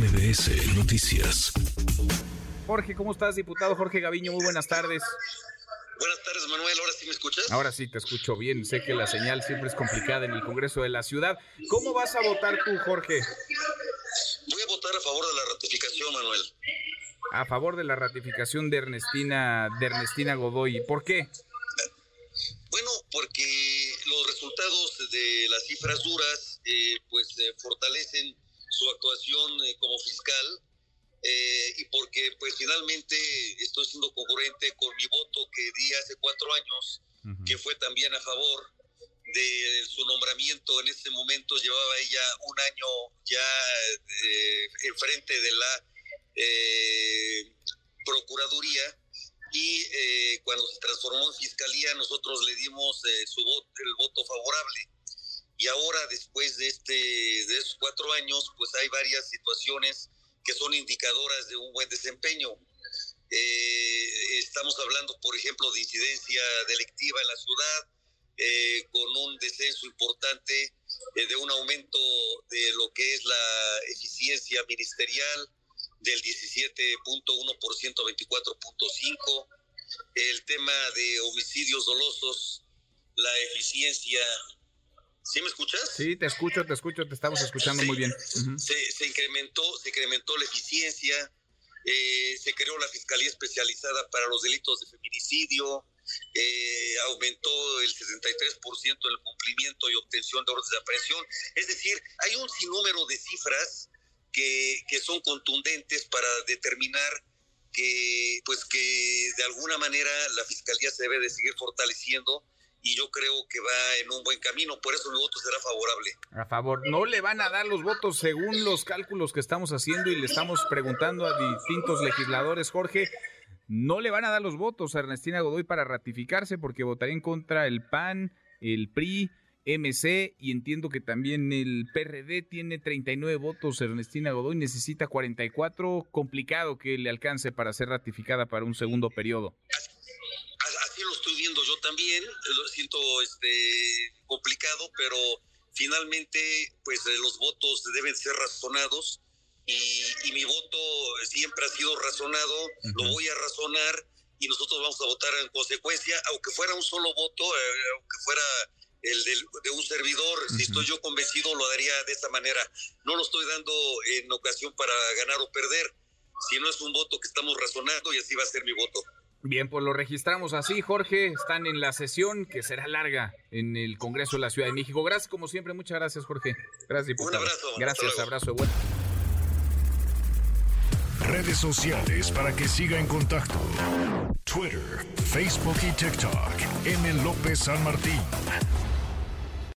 MBS Noticias. Jorge, ¿cómo estás, diputado Jorge Gaviño? Muy buenas tardes. Buenas tardes, Manuel. ¿Ahora sí me escuchas? Ahora sí te escucho bien. Sé que la señal siempre es complicada en el Congreso de la Ciudad. ¿Cómo vas a votar tú, Jorge? Voy a votar a favor de la ratificación, Manuel. A favor de la ratificación de Ernestina, de Ernestina Godoy. ¿Por qué? Bueno, porque los resultados de las cifras duras, eh, pues eh, fortalecen su actuación eh, como fiscal eh, y porque pues finalmente estoy siendo congruente con mi voto que di hace cuatro años, que fue también a favor de su nombramiento. En ese momento llevaba ella un año ya eh, enfrente de la eh, Procuraduría y eh, cuando se transformó en Fiscalía nosotros le dimos su voto, el voto favorable. Y ahora, después de, este, de esos cuatro años, pues hay varias situaciones que son indicadoras de un buen desempeño. Eh, estamos hablando, por ejemplo, de incidencia delictiva en la ciudad, eh, con un descenso importante eh, de un aumento de lo que es la eficiencia ministerial del 17.1% a 24.5%, el tema de homicidios dolosos, la eficiencia ¿Sí me escuchas? Sí, te escucho, te escucho, te estamos escuchando muy bien. se, se incrementó, se incrementó la eficiencia, eh, se creó la Fiscalía Especializada para los Delitos de Feminicidio, eh, aumentó el 63% el cumplimiento y obtención de órdenes de aprehensión. Es decir, hay un sinnúmero de cifras que, que son contundentes para determinar que, pues que de alguna manera la Fiscalía se debe de seguir fortaleciendo y yo creo que va en un buen camino, por eso mi voto será favorable. A favor, no le van a dar los votos según los cálculos que estamos haciendo y le estamos preguntando a distintos legisladores, Jorge. No le van a dar los votos a Ernestina Godoy para ratificarse porque votaría en contra el PAN, el PRI, MC y entiendo que también el PRD tiene 39 votos. Ernestina Godoy necesita 44. Complicado que le alcance para ser ratificada para un segundo periodo. Yo también, lo siento este complicado, pero finalmente pues eh, los votos deben ser razonados y, y mi voto siempre ha sido razonado, lo voy a razonar y nosotros vamos a votar en consecuencia, aunque fuera un solo voto, eh, aunque fuera el del- de, un servidor, si estoy yo convencido lo daría de esta manera. No lo estoy dando en ocasión para ganar o perder, sino es un voto que estamos razonando y así va a ser mi voto. Bien, pues lo registramos así, Jorge. Están en la sesión que será larga en el Congreso de la Ciudad de México. Gracias, como siempre. Muchas gracias, Jorge. Gracias, diputado. abrazo, hasta Gracias, abrazo de vuelta. Redes sociales para que siga en contacto: Twitter, Facebook y TikTok. M. López San Martín.